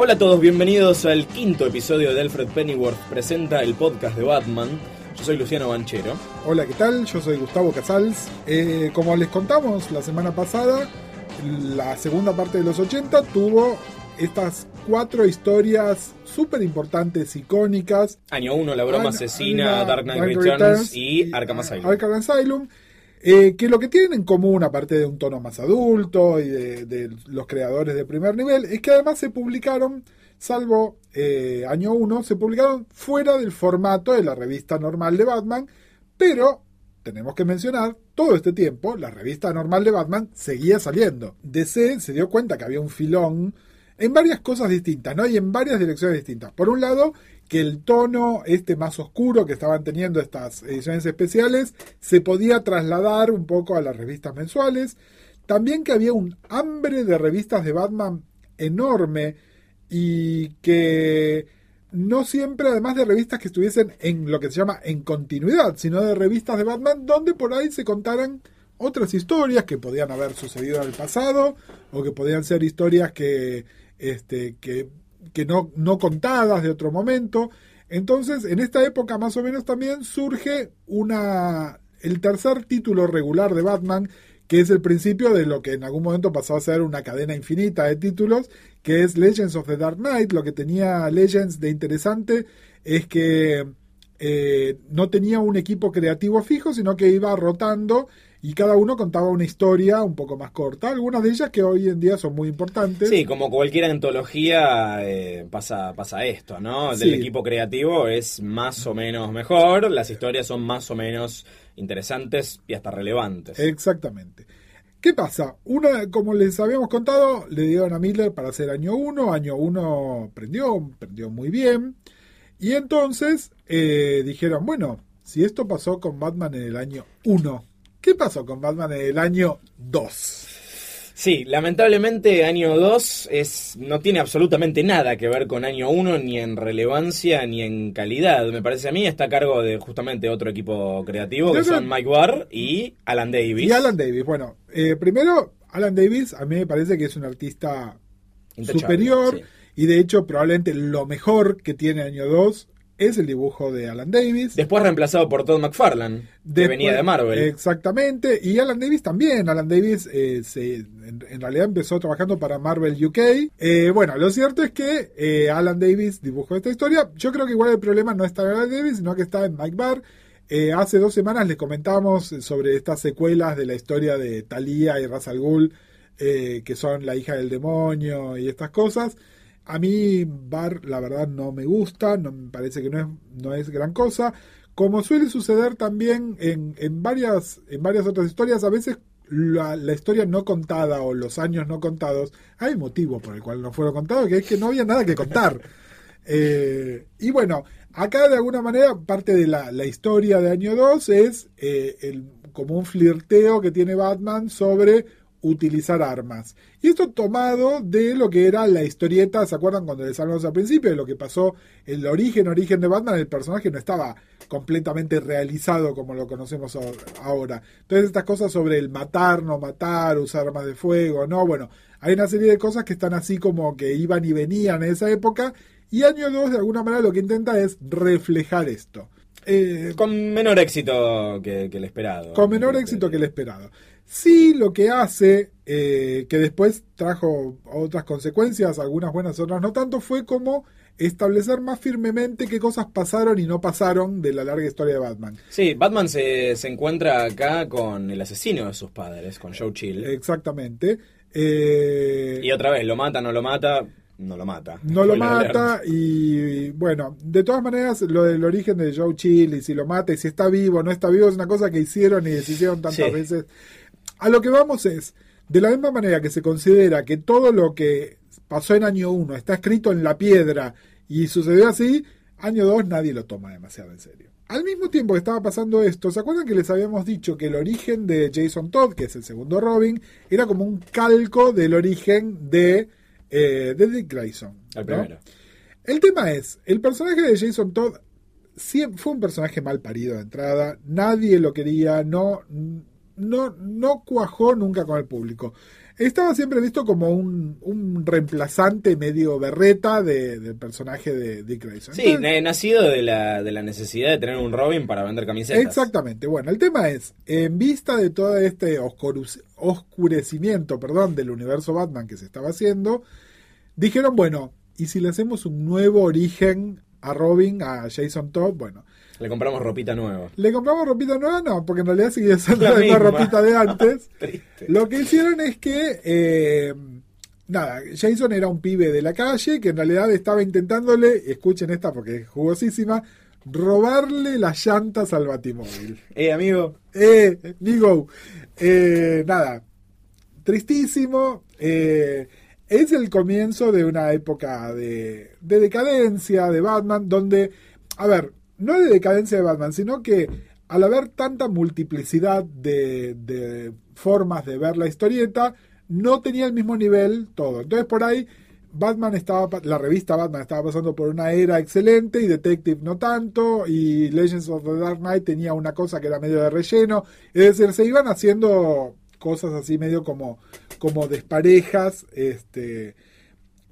Hola a todos, bienvenidos al quinto episodio de Alfred Pennyworth presenta el podcast de Batman. Yo soy Luciano Banchero. Hola, ¿qué tal? Yo soy Gustavo Casals. Eh, como les contamos la semana pasada, la segunda parte de los 80 tuvo estas cuatro historias súper importantes, icónicas. Año 1, La Broma Asesina, Dark Knight Returns, Returns y Arkham Asylum. Arkham Asylum, eh, que lo que tienen en común, aparte de un tono más adulto y de, los creadores de primer nivel, es que además se publicaron, salvo eh, año 1, se publicaron fuera del formato de la revista normal de Batman, pero tenemos que mencionar, todo este tiempo, la revista normal de Batman seguía saliendo. DC se dio cuenta que había un filón en varias cosas distintas, ¿no? Y en varias direcciones distintas. Por un lado, que el tono este más oscuro que estaban teniendo estas ediciones especiales se podía trasladar un poco a las revistas mensuales. También que había un hambre de revistas de Batman enorme y que no siempre, además de revistas que estuviesen en lo que se llama en continuidad, sino de revistas de Batman donde por ahí se contaran otras historias que podían haber sucedido en el pasado o que podían ser historias que, este, que, que no, no contadas de otro momento. Entonces, en esta época más o menos también surge una el tercer título regular de Batman, que es el principio de lo que en algún momento pasó a ser una cadena infinita de títulos, que es Legends of the Dark Knight. Lo que tenía Legends de interesante es que eh, no tenía un equipo creativo fijo, sino que iba rotando y cada uno contaba una historia un poco más corta, algunas de ellas que hoy en día son muy importantes. Sí, como cualquier antología eh, pasa, pasa esto, ¿no? Del Sí. equipo creativo es más o menos mejor, las historias son más o menos interesantes y hasta relevantes. Exactamente. ¿Qué pasa? Una, como les habíamos contado, le dieron a Miller para hacer año 1. Año 1 prendió, prendió muy bien. Y entonces eh, dijeron, bueno, si esto pasó con Batman en el año 1, ¿qué pasó con Batman en el año 2? Sí, lamentablemente año 2 es, no tiene absolutamente nada que ver con año 1, ni en relevancia ni en calidad. Me parece a mí está a cargo de justamente otro equipo creativo, que son Mike Barr y Alan Davis. Y Alan Davis. Bueno, eh, primero, Alan Davis a mí me parece que es un artista superior sí. y de hecho probablemente lo mejor que tiene año 2 es el dibujo de Alan Davis. Después reemplazado por Todd McFarlane, que venía de Marvel. Exactamente, y Alan Davis también. Alan Davis eh, se- en, en realidad empezó trabajando para Marvel UK. Eh, bueno, lo cierto es que eh, Alan Davis dibujó esta historia. Yo creo que igual el problema no está en Alan Davis, sino que está en Mike Barr. Eh, hace dos semanas les comentamos sobre estas secuelas de la historia de Thalía y Ra's al Ghul, eh, que son la hija del demonio y estas cosas. A mí Bar, la verdad, no me gusta, no me parece que no es, no es gran cosa. Como suele suceder también en, en, varias, en varias otras historias, a veces la, historia no contada o los años no contados, hay motivo por el cual no fueron contados, que es que no había nada que contar. Eh, y bueno, acá de alguna manera parte de la, la historia de año 2 es eh, el, como un flirteo que tiene Batman sobre utilizar armas. Y esto tomado de lo que era la historieta, ¿se acuerdan cuando les hablamos al principio? De lo que pasó, el origen, origen de Batman, el personaje no estaba completamente realizado como lo conocemos ahora. Entonces estas cosas sobre el matar, no matar, usar armas de fuego, no, bueno, hay una serie de cosas que están así como que iban y venían en esa época y año 2 de alguna manera lo que intenta es reflejar esto. Eh, con menor éxito que, que, el esperado. Con menor éxito que el esperado. Sí, lo que hace, eh, que después trajo otras consecuencias, algunas buenas, otras no tanto, fue como establecer más firmemente qué cosas pasaron y no pasaron de la larga historia de Batman. Sí, Batman se, se encuentra acá con el asesino de sus padres, con Joe Chill. Exactamente. Eh, y otra vez, lo mata, no lo mata. no lo mata. no lo mata y bueno, de todas maneras lo del origen de Joe Chill y si lo mata y si está vivo o no está vivo es una cosa que hicieron y deshicieron tantas Sí. veces. A lo que vamos es, de la misma manera que se considera que todo lo que pasó en año 1 está escrito en la piedra y sucedió así, año 2 nadie lo toma demasiado en serio. Al mismo tiempo que estaba pasando esto, ¿se acuerdan que les habíamos dicho que el origen de Jason Todd, que es el segundo Robin, era como un calco del origen de, eh, de Dick Grayson? El ¿no? primero. El tema es, el personaje de Jason Todd fue un personaje mal parido de entrada, nadie lo quería, no, no, no cuajó nunca con el público. Estaba siempre visto como un, un reemplazante medio berreta de- del personaje de Dick Grayson. Sí, Entonces- nacido de la, de la necesidad de tener un Robin para vender camisetas. Exactamente. Bueno, el tema es, en vista de todo este oscurus- oscurecimiento perdón, del universo Batman que se estaba haciendo, dijeron, bueno, ¿y si le hacemos un nuevo origen a Robin, a Jason Todd? Bueno, Le compramos ropita nueva. ¿le compramos ropita nueva? No, porque en realidad sigue usando La la misma ropita de antes. Triste. Lo que hicieron es que, eh, nada, Jason era un pibe de la calle que en realidad estaba intentándole, escuchen esta porque es jugosísima, robarle las llantas al batimóvil. Eh, amigo. Eh, digo, eh, nada, tristísimo. eh, es el comienzo de una época de, de decadencia de Batman, donde, a ver, no de decadencia de Batman, sino que al haber tanta multiplicidad de, de formas de ver la historieta, no tenía el mismo nivel todo. Entonces por ahí Batman estaba, la revista Batman estaba pasando por una era excelente y Detective no tanto, y Legends of the Dark Knight tenía una cosa que era medio de relleno, es decir, se iban haciendo cosas así medio como, como desparejas, este,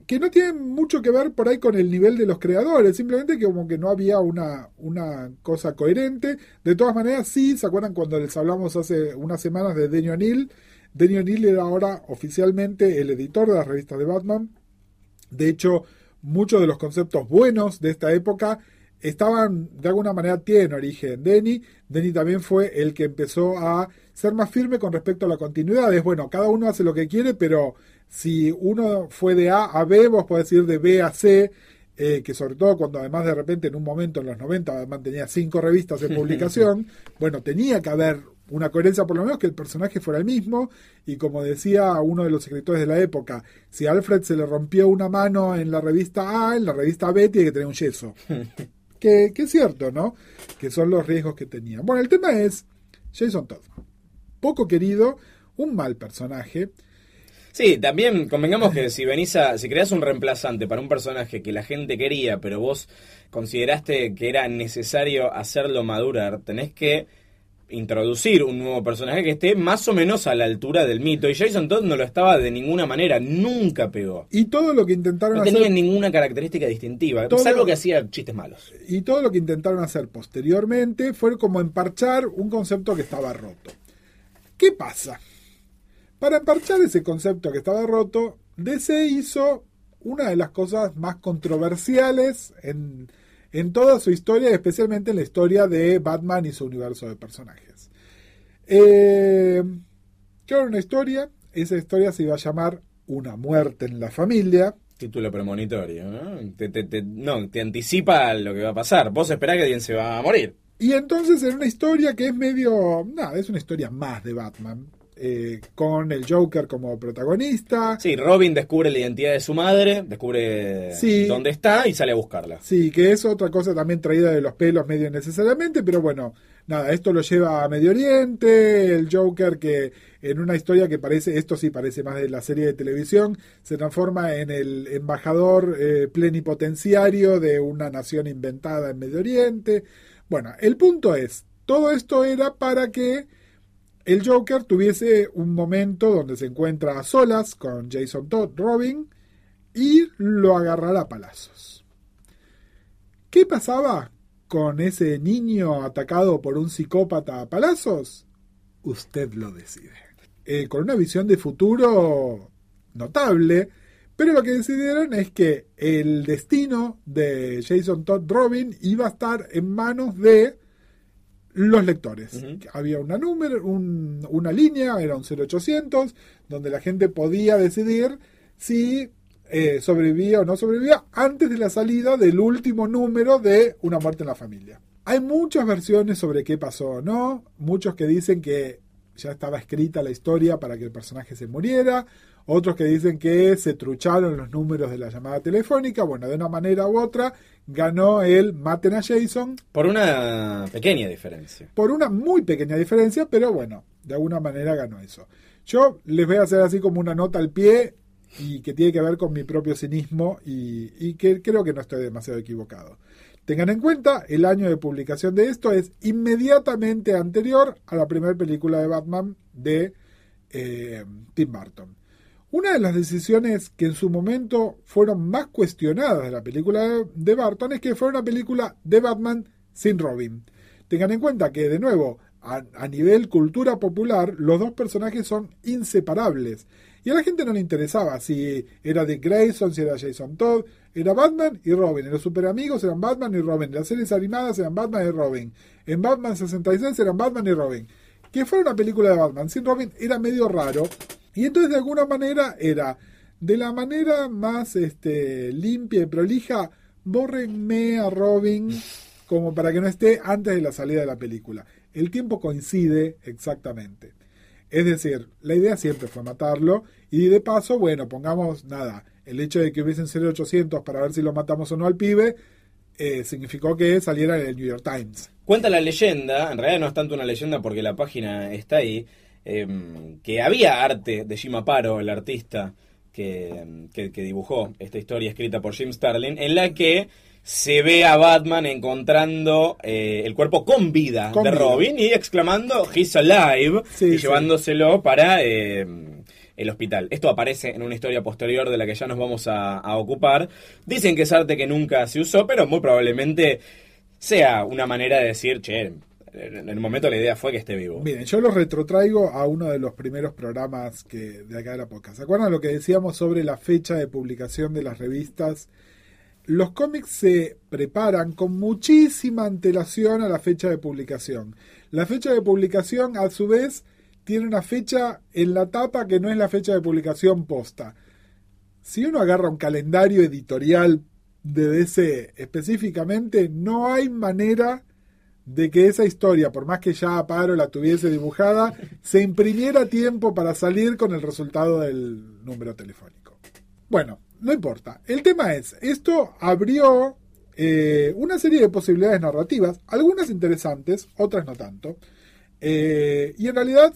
que no tienen mucho que ver por ahí con el nivel de los creadores, simplemente que como que no había una, una cosa coherente. De todas maneras, sí, ¿se acuerdan cuando les hablamos hace unas semanas de Denny O'Neill? Denny O'Neill era ahora oficialmente el editor de las revistas de Batman. De hecho, muchos de los conceptos buenos de esta época estaban, de alguna manera, tienen origen en Denny. Denny también fue el que empezó a ser más firme con respecto a la continuidad. Es bueno, cada uno hace lo que quiere, pero si uno fue de A a B, vos podés ir de B a C, eh, que sobre todo cuando además de repente en un momento en los 90 además tenía cinco revistas en publicación, bueno, tenía que haber una coherencia por lo menos que el personaje fuera el mismo y como decía uno de los escritores de la época, si a Alfred se le rompió una mano en la revista A, en la revista B tiene que tener un yeso. que, que es cierto, ¿no? Que son los riesgos que tenía. Bueno, el tema es Jason Todd. Poco querido, un mal personaje. Sí, también convengamos que si venís a, si creas un reemplazante para un personaje que la gente quería, pero vos consideraste que era necesario hacerlo madurar, tenés que introducir un nuevo personaje que esté más o menos a la altura del mito. Y Jason Todd no lo estaba de ninguna manera, nunca pegó. Y todo lo que intentaron No hacer tenía ninguna característica distintiva, Todo- salvo que hacía chistes malos. y todo lo que intentaron hacer posteriormente fue como emparchar un concepto que estaba roto. ¿Qué pasa? Para emparchar ese concepto que estaba roto, DC hizo una de las cosas más controversiales en, en toda su historia, especialmente en la historia de Batman y su universo de personajes. Eh, crearon una historia, esa historia se iba a llamar Una muerte en la familia, Título premonitorio, ¿no? Te, te- te- no, te anticipa lo que va a pasar. Vos esperás que alguien se va a morir. Y entonces en una historia que es medio. Nada, es una historia más de Batman. Eh, con el Joker como protagonista. Sí, Robin descubre la identidad de su madre, descubre Sí. dónde está y sale a buscarla. Sí, que es otra cosa también traída de los pelos medio innecesariamente, pero bueno, nada, esto lo lleva a Medio Oriente, el Joker que en una historia que parece, esto sí parece más de la serie de televisión, se transforma en el embajador eh, plenipotenciario de una nación inventada en Medio Oriente. Bueno, el punto es, todo esto era para que el Joker tuviese un momento donde se encuentra a solas con Jason Todd, Robin, y lo agarrará a palazos. ¿Qué pasaba con ese niño atacado por un psicópata a palazos? Usted lo decide. Eh, con una visión de futuro notable, pero lo que decidieron es que el destino de Jason Todd Robin iba a estar en manos de los lectores. Había una número, un- una línea, era un 0800, donde la gente podía decidir si eh, sobrevivía o no sobrevivía antes de la salida del último número de Una muerte en la familia. Hay muchas versiones sobre qué pasó o no, muchos que dicen que ya estaba escrita la historia para que el personaje se muriera, otros que dicen que se trucharon los números de la llamada telefónica, bueno, de una manera u otra ganó el maten a Jason. Por una pequeña diferencia. Por una muy pequeña diferencia, pero bueno, de alguna manera ganó eso. Yo les voy a hacer así como una nota al pie y que tiene que ver con mi propio cinismo y, y que creo que no estoy demasiado equivocado. Tengan en cuenta, el año de publicación de esto es inmediatamente anterior a la primera película de Batman de eh, Tim Burton. Una de las decisiones que en su momento fueron más cuestionadas de la película de Burton es que fue una película de Batman sin Robin. Tengan en cuenta que, de nuevo, a, a nivel cultura popular, los dos personajes son inseparables. Y a la gente no le interesaba si era Dick Grayson, si era Jason Todd, era Batman y Robin. En los super amigos eran Batman y Robin. En las series animadas eran Batman y Robin. En Batman 66 eran Batman y Robin. Que fuera una película de Batman sin Robin era medio raro. Y entonces de alguna manera era de la manera más este, limpia y prolija, bórrenme a Robin como para que no esté antes de la salida de la película. El tiempo coincide exactamente. Es decir, la idea siempre fue matarlo y de paso, bueno, pongamos nada, el hecho de que hubiesen sido 800 para ver si lo matamos o no al pibe, eh, significó que saliera en el New York Times. Cuenta la leyenda, en realidad no es tanto una leyenda porque la página está ahí, eh, que había arte de Jim Aparo, el artista que, que, que dibujó esta historia escrita por Jim Starlin, en la que se ve a Batman encontrando eh, el cuerpo con vida Con de vida. Robin y exclamando He's alive Sí, y sí. llevándoselo para eh, el hospital. Esto aparece en una historia posterior de la que ya nos vamos a, a ocupar. Dicen que es arte que nunca se usó, pero muy probablemente sea una manera de decir, che, en el momento la idea fue que esté vivo. Miren, yo los retrotraigo a uno de los primeros programas que de acá de la podcast. ¿Se acuerdan lo que decíamos sobre la fecha de publicación de las revistas? Los cómics se preparan con muchísima antelación a la fecha de publicación. La fecha de publicación, a su vez, tiene una fecha en la tapa que no es la fecha de publicación posta. Si uno agarra un calendario editorial de DC específicamente, no hay manera de que esa historia, por más que ya Aparo la tuviese dibujada, se imprimiera tiempo para salir con el resultado del número telefónico. Bueno, no importa. El tema es, esto abrió eh, una serie de posibilidades narrativas, algunas interesantes, otras no tanto. Eh, y en realidad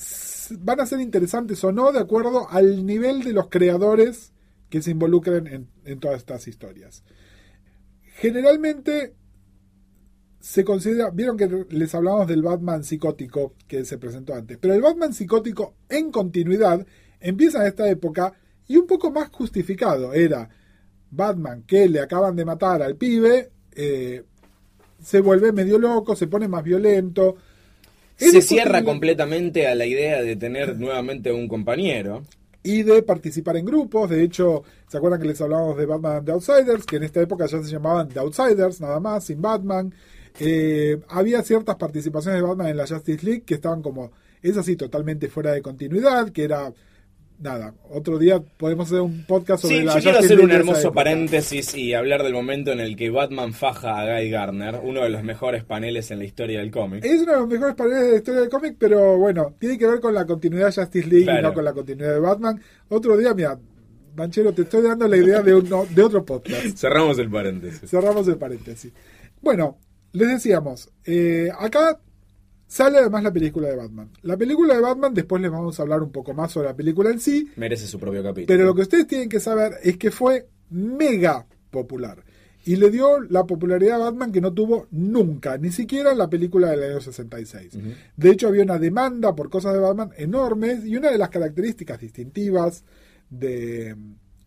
van a ser interesantes o no de acuerdo al nivel de los creadores que se involucren en, en todas estas historias. Generalmente se considera, vieron que les hablamos del Batman psicótico que se presentó antes, pero el Batman psicótico en continuidad empieza en esta época y un poco más justificado. Era Batman que le acaban de matar al pibe, eh, se vuelve medio loco, se pone más violento. Se cierra completamente a la idea de tener nuevamente un compañero. y de participar en grupos. De hecho, ¿se acuerdan que les hablábamos de Batman The Outsiders? Que en esta época ya se llamaban The Outsiders, nada más, sin Batman. Eh, había ciertas participaciones de Batman en la Justice League que estaban como, es así, totalmente fuera de continuidad, que era, nada, otro día podemos hacer un podcast sobre Sí, la yo quiero hacer un hermoso paréntesis y hablar del momento en el que Batman faja a Guy Garner, uno de los mejores paneles en la historia del cómic. Es uno de los mejores paneles de la historia del cómic, pero bueno, tiene que ver con la continuidad de Justice League y no con la continuidad de Batman. Otro día, mira, Manchero, te estoy dando la idea de, uno, de otro podcast. Cerramos el paréntesis. Cerramos el paréntesis. Bueno, les decíamos, eh, acá sale además la película de Batman. La película de Batman, después les vamos a hablar un poco más sobre la película en sí, Merece su propio capítulo. pero lo que ustedes tienen que saber es que fue mega popular. Y le dio la popularidad a Batman que no tuvo nunca, ni siquiera en la película del año 66. De hecho, había una demanda por cosas de Batman enormes y una de las características distintivas de,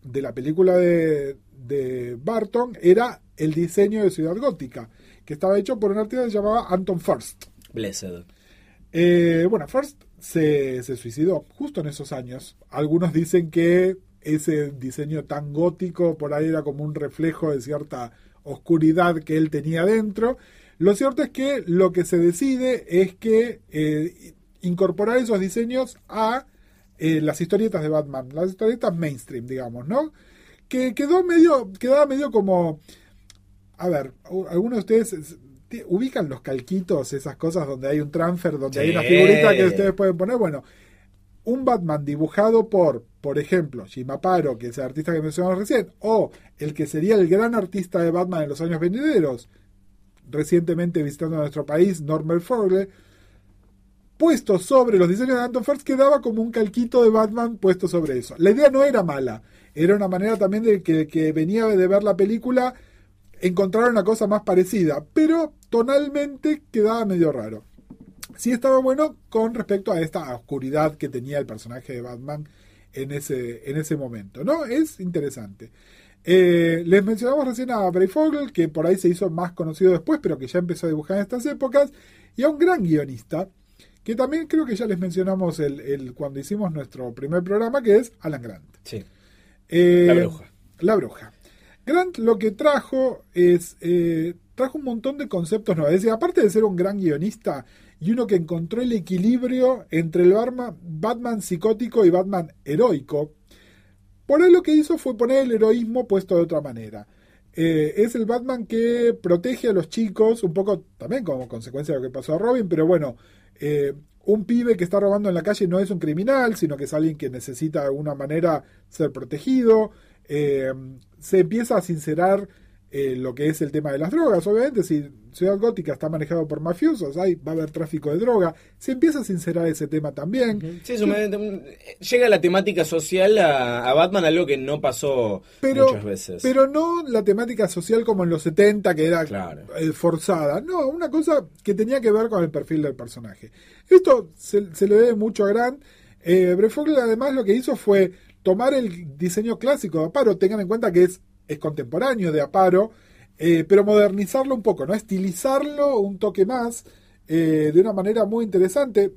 de la película de, de Barton era el diseño de Ciudad Gótica, que estaba hecho por un artista que se llamaba Anton First. Blessed. Eh, bueno, First se, se suicidó justo en esos años. Algunos dicen que ese diseño tan gótico por ahí era como un reflejo de cierta oscuridad que él tenía dentro. Lo cierto es que lo que se decide es que eh, incorporar esos diseños a eh, las historietas de Batman, las historietas mainstream, digamos, ¿no? que quedó medio, quedaba medio como, a ver, algunos de ustedes ubican los calquitos, esas cosas donde hay un transfer, donde hay una figurita que ustedes pueden poner, bueno, un Batman dibujado por, por ejemplo, Jim Aparo, que es el artista que mencionamos recién, o el que sería el gran artista de Batman en los años venideros, recientemente visitando nuestro país, Norman Forley, puesto sobre los diseños de Anton First quedaba como un calquito de Batman puesto sobre eso. La idea no era mala, era una manera también de que, que venía de ver la película encontrar una cosa más parecida, pero tonalmente quedaba medio raro. Sí estaba bueno con respecto a esta oscuridad que tenía el personaje de Batman en ese, en ese momento, ¿no? Es interesante. Eh, les mencionamos recién a Bray Fogel, que por ahí se hizo más conocido después, pero que ya empezó a dibujar en estas épocas, y a un gran guionista, que también creo que ya les mencionamos el, el- cuando hicimos nuestro primer programa, que es Alan Grant. Sí. Eh, La bruja. La bruja. Grant lo que trajo es. eh, trajo un montón de conceptos nuevos. Es decir, aparte de ser un gran guionista y uno que encontró el equilibrio entre el Batman, Batman psicótico y Batman heroico, por ahí lo que hizo fue poner el heroísmo puesto de otra manera. Eh, es el Batman que protege a los chicos, un poco también como consecuencia de lo que pasó a Robin, pero bueno, eh, un pibe que está robando en la calle no es un criminal, sino que es alguien que necesita de alguna manera ser protegido. Eh, se empieza a sincerar eh, lo que es el tema de las drogas. Obviamente, si Ciudad Gótica está manejado por mafiosos, ahí va a haber tráfico de droga. Se empieza a sincerar ese tema también. Sí, un- llega la temática social a, a Batman, algo que no pasó pero, muchas veces. pero no la temática social como en los 70, que era Claro. eh, forzada. No, una cosa que tenía que ver con el perfil del personaje. Esto se, se le debe mucho a Grant. Eh, además lo que hizo fue tomar el diseño clásico de Aparo, tengan en cuenta que es, es contemporáneo de Aparo, eh, pero modernizarlo un poco, ¿no? estilizarlo un toque más. eh, de una manera muy interesante.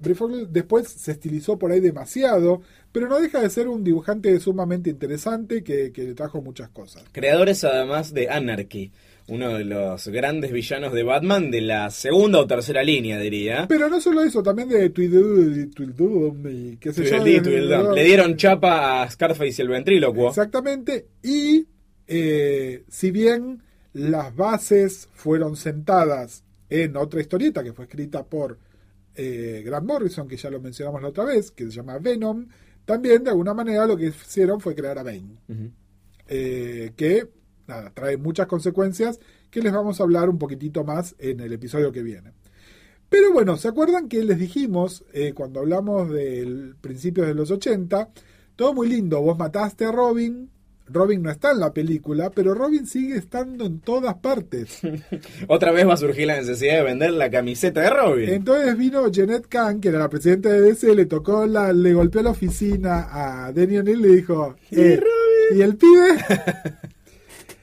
Después se estilizó por ahí demasiado, pero no deja de ser un dibujante sumamente interesante que, que le trajo muchas cosas. Creadores además de Anarchy, uno de los grandes villanos de Batman de la segunda o tercera línea, diría. Pero no solo eso, también de Tweedledum y qué sé yo. Tweedledee, de- Tweedledum. Le dieron chapa a Scarface y el ventrílocuo. Exactamente. Y eh, si bien las bases fueron sentadas en otra historieta que fue escrita por eh, Grant Morrison, que ya lo mencionamos la otra vez, que se llama Venom, también de alguna manera lo que hicieron fue crear a Bane. Eh, que nada, trae muchas consecuencias que les vamos a hablar un poquitito más en el episodio que viene. Pero bueno, ¿se acuerdan que les dijimos eh, cuando hablamos del principio de los 80? Todo muy lindo, vos mataste a Robin, Robin no está en la película, pero Robin sigue estando en todas partes. Otra vez va a surgir la necesidad de vender la camiseta de Robin. Entonces vino Jeanette Kahn, que era la presidenta de DC, le tocó la, le golpeó la oficina a Danny O'Neill y le dijo, "Eh, ¿y el pibe?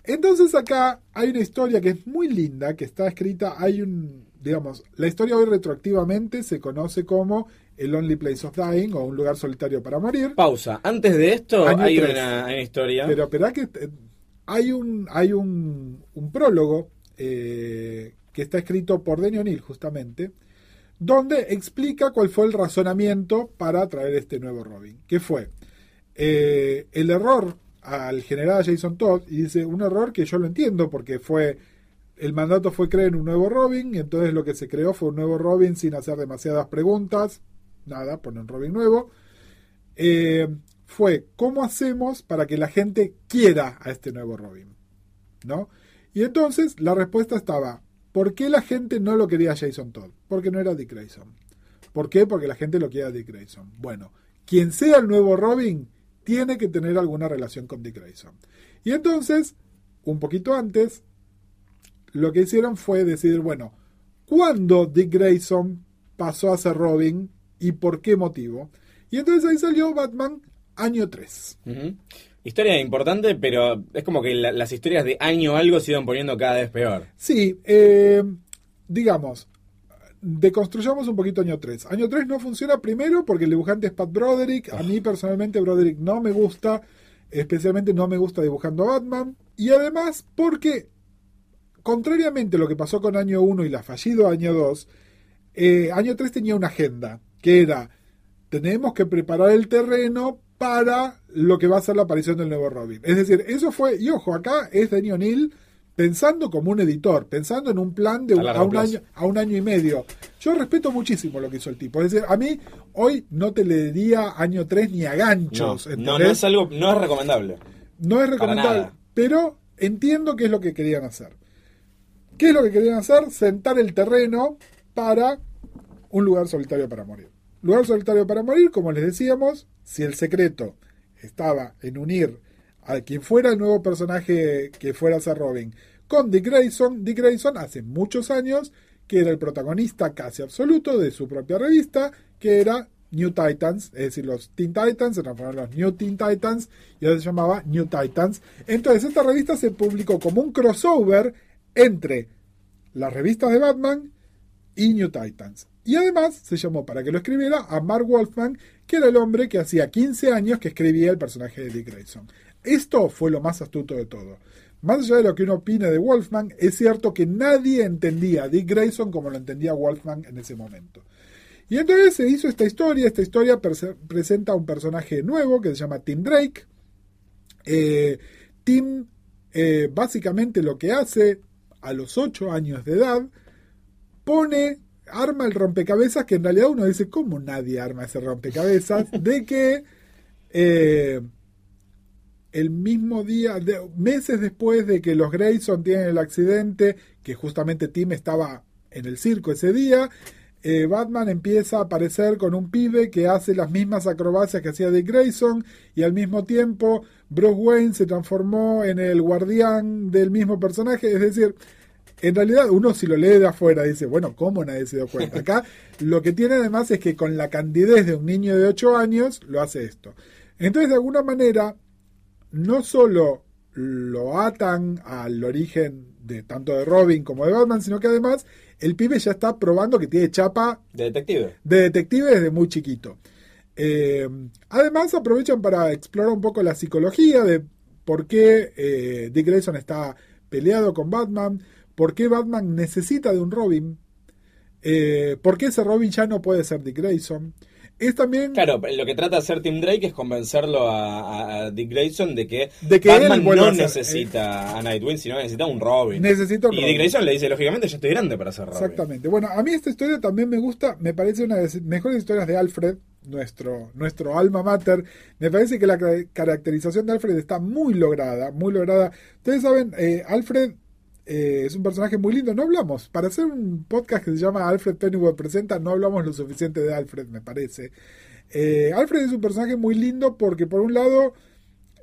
Entonces acá hay una historia que es muy linda, que está escrita, hay un, digamos, la historia hoy retroactivamente se conoce como El Only Place of Dying o Un lugar solitario para morir. Pausa. Antes de esto Año hay una, una historia. Pero espera que eh, hay un, hay un, un prólogo eh, que está escrito por Denny O'Neill justamente, donde explica cuál fue el razonamiento para traer este nuevo Robin. Que fue eh, el error al general Jason Todd, y dice un error que yo lo entiendo porque fue el mandato fue crear un nuevo Robin, y entonces lo que se creó fue un nuevo Robin sin hacer demasiadas preguntas, nada, poner un Robin nuevo. Eh, fue cómo hacemos para que la gente quiera a este nuevo Robin, ¿no? Y entonces la respuesta estaba, ¿por qué la gente no lo quería a Jason Todd? Porque no era Dick Grayson. ¿Por qué? Porque la gente lo quiere a Dick Grayson. Bueno, quien sea el nuevo Robin tiene que tener alguna relación con Dick Grayson. Y entonces, un poquito antes, lo que hicieron fue decidir, bueno, ¿cuándo Dick Grayson pasó a ser Robin y por qué motivo? Y entonces ahí salió Batman año 3. Ujú. Historia importante, pero es como que la- las historias de año algo se iban poniendo cada vez peor. Sí, eh, digamos, deconstruyamos un poquito año 3. Año 3 no funciona primero porque el dibujante es Pat Broderick. A mí personalmente Broderick no me gusta, especialmente no me gusta dibujando a Batman. Y además porque, contrariamente a lo que pasó con año 1 y la fallido año 2, eh, año 3 tenía una agenda, que era, tenemos que preparar el terreno para lo que va a ser la aparición del nuevo Robin. Es decir, eso fue, y ojo, acá es Danny O'Neill pensando como un editor, pensando en un plan de A un- a, un año, a un año y medio. Yo respeto muchísimo lo que hizo el tipo. Es decir, a mí hoy no te le diría año 3 ni a ganchos. no, no es algo, no es recomendable. No es recomendable, pero entiendo qué es lo que querían hacer. ¿Qué es lo que querían hacer? Sentar el terreno para un lugar solitario para morir. Lugar solitario para morir, como les decíamos, si el secreto estaba en unir a quien fuera el nuevo personaje que fuera a ser Robin con Dick Grayson, Dick Grayson hace muchos años que era el protagonista casi absoluto de su propia revista, que era New Titans, es decir, los Teen Titans se transformaron los New Teen Titans y ahora se llamaba New Titans. Entonces, esta revista se publicó como un crossover entre las revistas de Batman y New Titans. Y además se llamó para que lo escribiera a Mark Wolfman, que era el hombre que hacía 15 años que escribía el personaje de Dick Grayson. Esto fue lo más astuto de todo. Más allá de lo que uno opine de Wolfman, es cierto que nadie entendía a Dick Grayson como lo entendía Wolfman en ese momento. Y entonces se hizo esta historia. Esta historia presenta a un personaje nuevo que se llama Tim Drake. Eh, Tim eh, básicamente lo que hace a los 8 años de edad, pone, arma el rompecabezas que en realidad uno dice, ¿cómo nadie arma ese rompecabezas? De que eh, el mismo día, de- meses después de que los Grayson tienen el accidente, que justamente Tim estaba en el circo ese día, eh, Batman empieza a aparecer con un pibe que hace las mismas acrobacias que hacía Dick Grayson y al mismo tiempo Bruce Wayne se transformó en el guardián del mismo personaje, es decir, en realidad uno si lo lee de afuera dice, bueno, ¿cómo nadie se dio cuenta? Acá lo que tiene además es que con la candidez de un niño de 8 años lo hace esto. Entonces, de alguna manera, no solo lo atan al origen de tanto de Robin como de Batman, sino que además el pibe ya está probando que tiene chapa De detective. de detective desde muy chiquito. Eh, además aprovechan para explorar un poco la psicología de por qué eh, Dick Grayson está peleado con Batman, por qué Batman necesita de un Robin, eh, por qué ese Robin ya no puede ser Dick Grayson. Es también Claro, lo que trata de hacer Tim Drake es convencerlo a, Dick Grayson de que, De que Batman él no a necesita a Nightwing, sino necesita un Robin. Necesita un y Robin. Dick Grayson le dice, lógicamente, yo estoy grande para ser Robin. Exactamente. Bueno, a mí esta historia también me gusta, me parece una de las mejores historias de Alfred, nuestro, nuestro alma mater. Me parece que la ca- caracterización de Alfred está muy lograda, muy lograda. Ustedes saben, eh, Alfred eh, es un personaje muy lindo. No hablamos, para hacer un podcast que se llama Alfred Pennyworth Presenta, no hablamos lo suficiente de Alfred, me parece. Eh, Alfred es un personaje muy lindo porque por un lado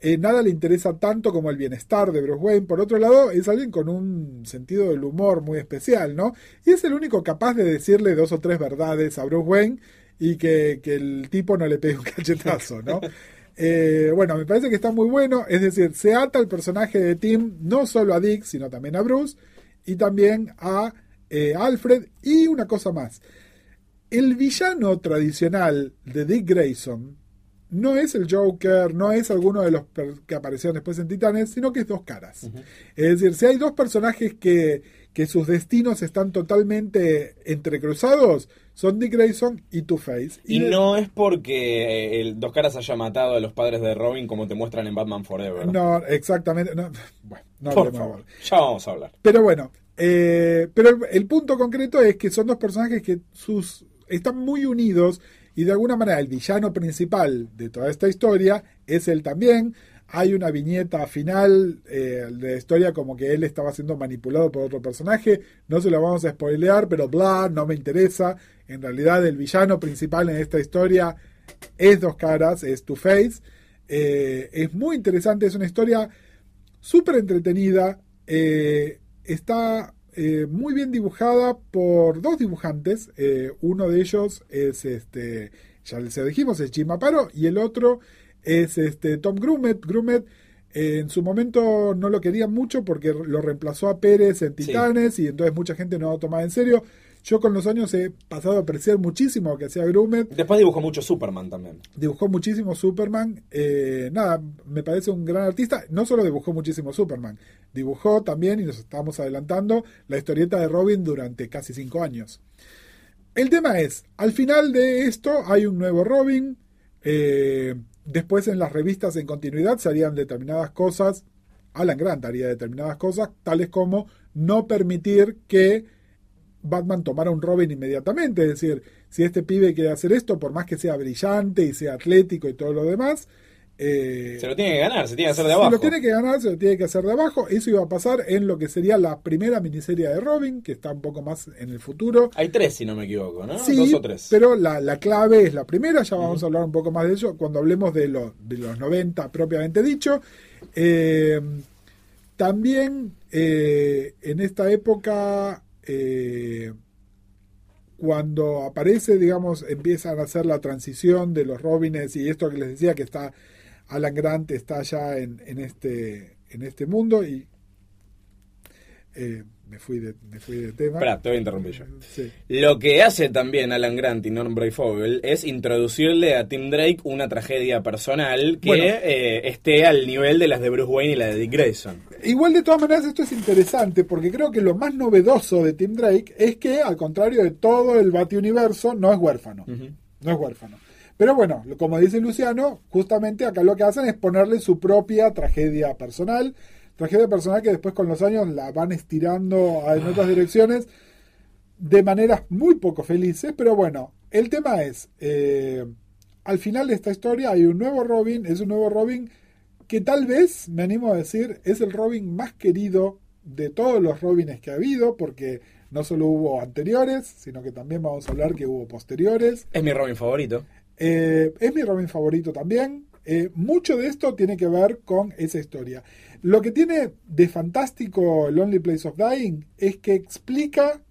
eh, nada le interesa tanto como el bienestar de Bruce Wayne. Por otro lado, es alguien con un sentido del humor muy especial, ¿no? Y es el único capaz de decirle dos o tres verdades a Bruce Wayne y que, que el tipo no le pegue un cachetazo, ¿no? Eh, bueno, me parece que está muy bueno. Es decir, se ata el personaje de Tim no solo a Dick, sino también a Bruce y también a eh, Alfred. Y una cosa más. El villano tradicional de Dick Grayson no es el Joker, no es alguno de los que aparecieron después en Titanes, sino que es dos caras. Es decir, si hay dos personajes que, que sus destinos están totalmente entrecruzados, son Dick Grayson y Two-Face. Y no es porque eh, el Dos Caras haya matado a los padres de Robin como te muestran en Batman Forever. No, exactamente. No, bueno, no Por favor, ya vamos a hablar. Pero bueno, eh, pero el, el punto concreto es que son dos personajes que sus están muy unidos y de alguna manera el villano principal de toda esta historia es él también. Hay una viñeta final eh, de la historia como que él estaba siendo manipulado por otro personaje. No se lo vamos a spoilear, pero bla, no me interesa. En realidad el villano principal en esta historia es Dos Caras, es Two-Face. Eh, es muy interesante, es una historia súper entretenida. eh, está eh, muy bien dibujada por dos dibujantes. eh, uno de ellos es este, ya les dijimos, es Jim Aparo, y el otro es este Tom Grumet. Grumet en su momento no lo querían mucho porque lo reemplazó a Pérez en Sí. Titanes y entonces mucha gente no lo tomaba en serio. Yo con los años he pasado a apreciar muchísimo lo que hacía Grumet Después dibujó mucho Superman también. dibujó muchísimo Superman. eh, nada, me parece un gran artista. No solo dibujó muchísimo Superman, dibujó también, y nos estamos adelantando, la historieta de Robin durante casi cinco años. El tema es, al final de esto hay un nuevo Robin. eh, después en las revistas en continuidad se harían determinadas cosas, Alan Grant haría determinadas cosas, tales como no permitir que Batman tomara un Robin inmediatamente, es decir, si este pibe quiere hacer esto, por más que sea brillante y sea atlético y todo lo demás, eh, se lo tiene que ganar, se tiene que hacer de abajo. Se lo tiene que ganar, se lo tiene que hacer de abajo. Eso iba a pasar en lo que sería la primera miniserie de Robin, que está un poco más en el futuro. Hay tres, si no me equivoco, ¿no? Sí, Dos o tres. Pero la, clave es la primera, ya vamos a hablar un poco más de ello cuando hablemos de, de los 90 propiamente dicho. Eh, también eh, en esta época cuando aparece, digamos, empiezan a hacer la transición de los Robines y esto que les decía que está Alan Grant está ya en, en este en este mundo y eh, me, fui de, me fui de tema. Espera, te voy a interrumpir yo. Lo que hace también Alan Grant y Norm Brayfogle es introducirle a Tim Drake una tragedia personal que eh, esté al nivel de las de Bruce Wayne y la de Dick Grayson. Igual de todas maneras esto es interesante porque creo que lo más novedoso de Tim Drake es que al contrario de todo el Bati Universo no es huérfano. No es huérfano. Pero bueno, como dice Luciano, justamente acá lo que hacen es ponerle su propia tragedia personal. Tragedia personal que después con los años la van estirando en otras direcciones de maneras muy poco felices. Pero bueno, el tema es, eh, al final de esta historia hay un nuevo Robin, es un nuevo Robin que tal vez, me animo a decir, es el Robin más querido de todos los Robins que ha habido, porque no solo hubo anteriores, sino que también vamos a hablar que hubo posteriores. Es mi Robin favorito. Eh, es mi Robin favorito también. Eh, mucho de esto tiene que ver con esa historia. Lo que tiene de fantástico Lonely Place of Dying es que explica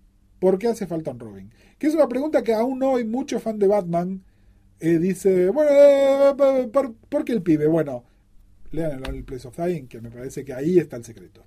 por qué hace falta un Robin. Que es una pregunta que aún hoy mucho fan de Batman eh, dice, bueno, ¿por, qué el pibe? Bueno, lean el Lonely Place of Dying, que me parece que ahí está el secreto.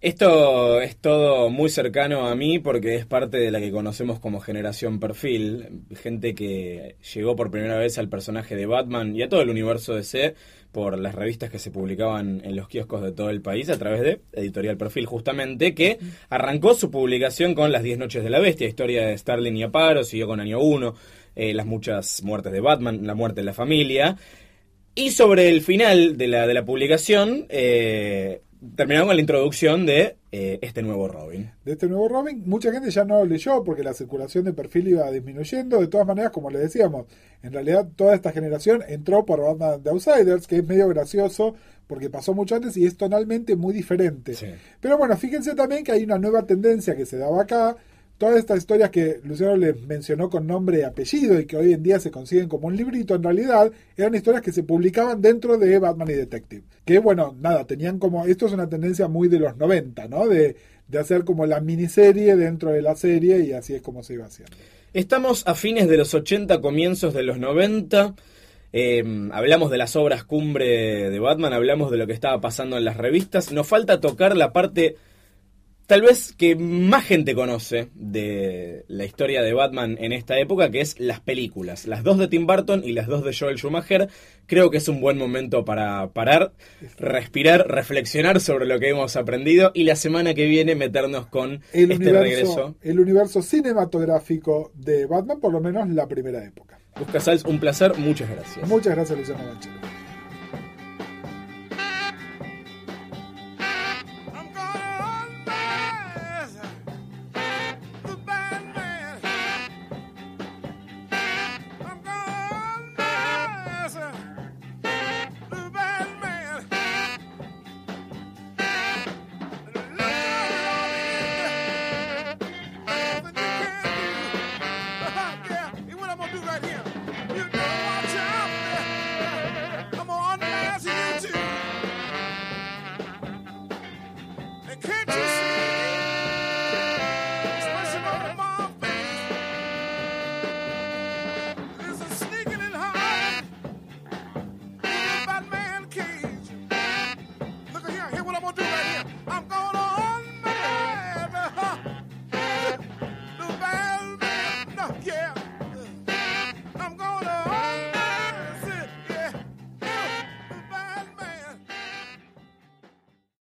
Esto es todo muy cercano a mí porque es parte de la que conocemos como generación perfil, gente que llegó por primera vez al personaje de Batman y a todo el universo DC por las revistas que se publicaban en los kioscos de todo el país a través de Editorial Perfil, justamente, que arrancó su publicación con Las 10 Noches de la Bestia, historia de Starling y Aparo, siguió con Año 1, eh, las muchas muertes de Batman, la muerte de la familia. Y sobre el final de la, de la publicación, eh, terminamos con la introducción de eh, este nuevo Robin. De este nuevo Robin, mucha gente ya no lo leyó porque la circulación de perfil iba disminuyendo. De todas maneras, como le decíamos, en realidad toda esta generación entró por Batman de Outsiders, que es medio gracioso porque pasó mucho antes y es tonalmente muy diferente. Pero bueno, fíjense también que hay una nueva tendencia que se daba acá, todas estas historias que Luciano les mencionó con nombre y apellido y que hoy en día se consiguen como un librito, en realidad eran historias que se publicaban dentro de Batman y Detective. Que bueno, nada, tenían como, esto es una tendencia muy de los 90, ¿no? De, de hacer como la miniserie dentro de la serie y así es como se iba haciendo. Estamos a fines de los 80, comienzos de los 90. Em, hablamos de las obras cumbre de Batman, hablamos de lo que estaba pasando en las revistas. Nos falta tocar la parte tal vez que más gente conoce de la historia de Batman en esta época, que es las películas. Las dos de Tim Burton y las dos de Joel Schumacher. Creo que es un buen momento para parar, respirar, reflexionar sobre lo que hemos aprendido y la semana que viene meternos con este regreso. El universo cinematográfico de Batman, por lo menos la primera época. Busca un placer, muchas gracias. Muchas gracias, Luciano Manchero.